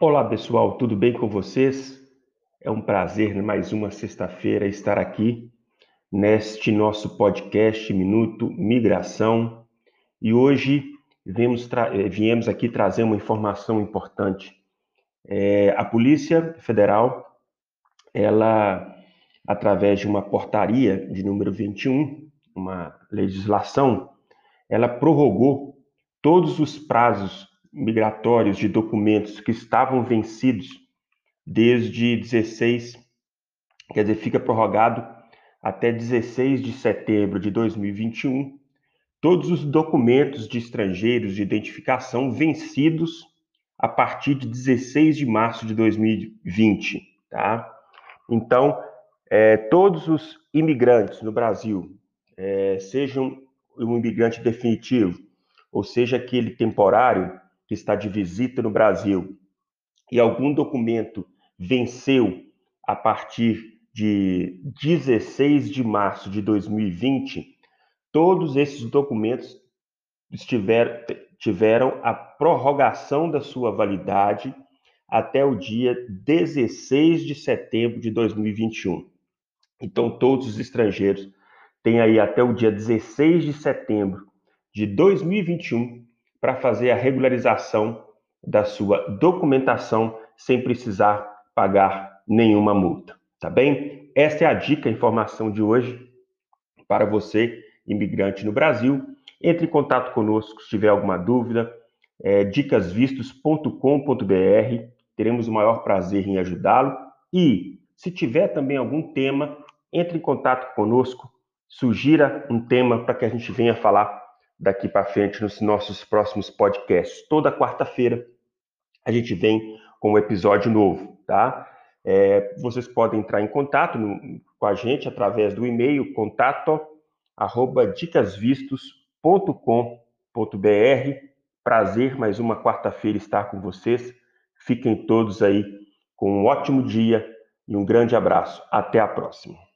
Olá pessoal, tudo bem com vocês? É um prazer mais uma sexta-feira estar aqui neste nosso podcast Minuto Migração e hoje viemos, eh, viemos aqui trazer uma informação importante. É, a Polícia Federal, ela, através de uma portaria de número 21, uma legislação, ela prorrogou todos os prazos migratórios de documentos que estavam vencidos desde 16, quer dizer, fica prorrogado até 16 de setembro de 2021, todos os documentos de estrangeiros de identificação vencidos a partir de 16 de março de 2020, tá? Então, é, todos os imigrantes no Brasil, é, sejam um imigrante definitivo, ou seja, aquele temporário, que está de visita no Brasil e algum documento venceu a partir de 16 de março de 2020, todos esses documentos estiver, tiveram a prorrogação da sua validade até o dia 16 de setembro de 2021. Então, todos os estrangeiros têm aí até o dia 16 de setembro de 2021 para fazer a regularização da sua documentação sem precisar pagar nenhuma multa, tá bem? Essa é a dica, a informação de hoje para você, imigrante no Brasil. Entre em contato conosco se tiver alguma dúvida, é, dicasvistos.com.br, teremos o maior prazer em ajudá-lo. E se tiver também algum tema, entre em contato conosco, sugira um tema para que a gente venha falar daqui para frente nos nossos próximos podcasts. Toda quarta-feira a gente vem com um episódio novo, tá? É, vocês podem entrar em contato no, com a gente através do e-mail contato arroba dicasvistos.com.br. Prazer mais uma quarta-feira estar com vocês. Fiquem todos aí com um ótimo dia e um grande abraço. Até a próxima.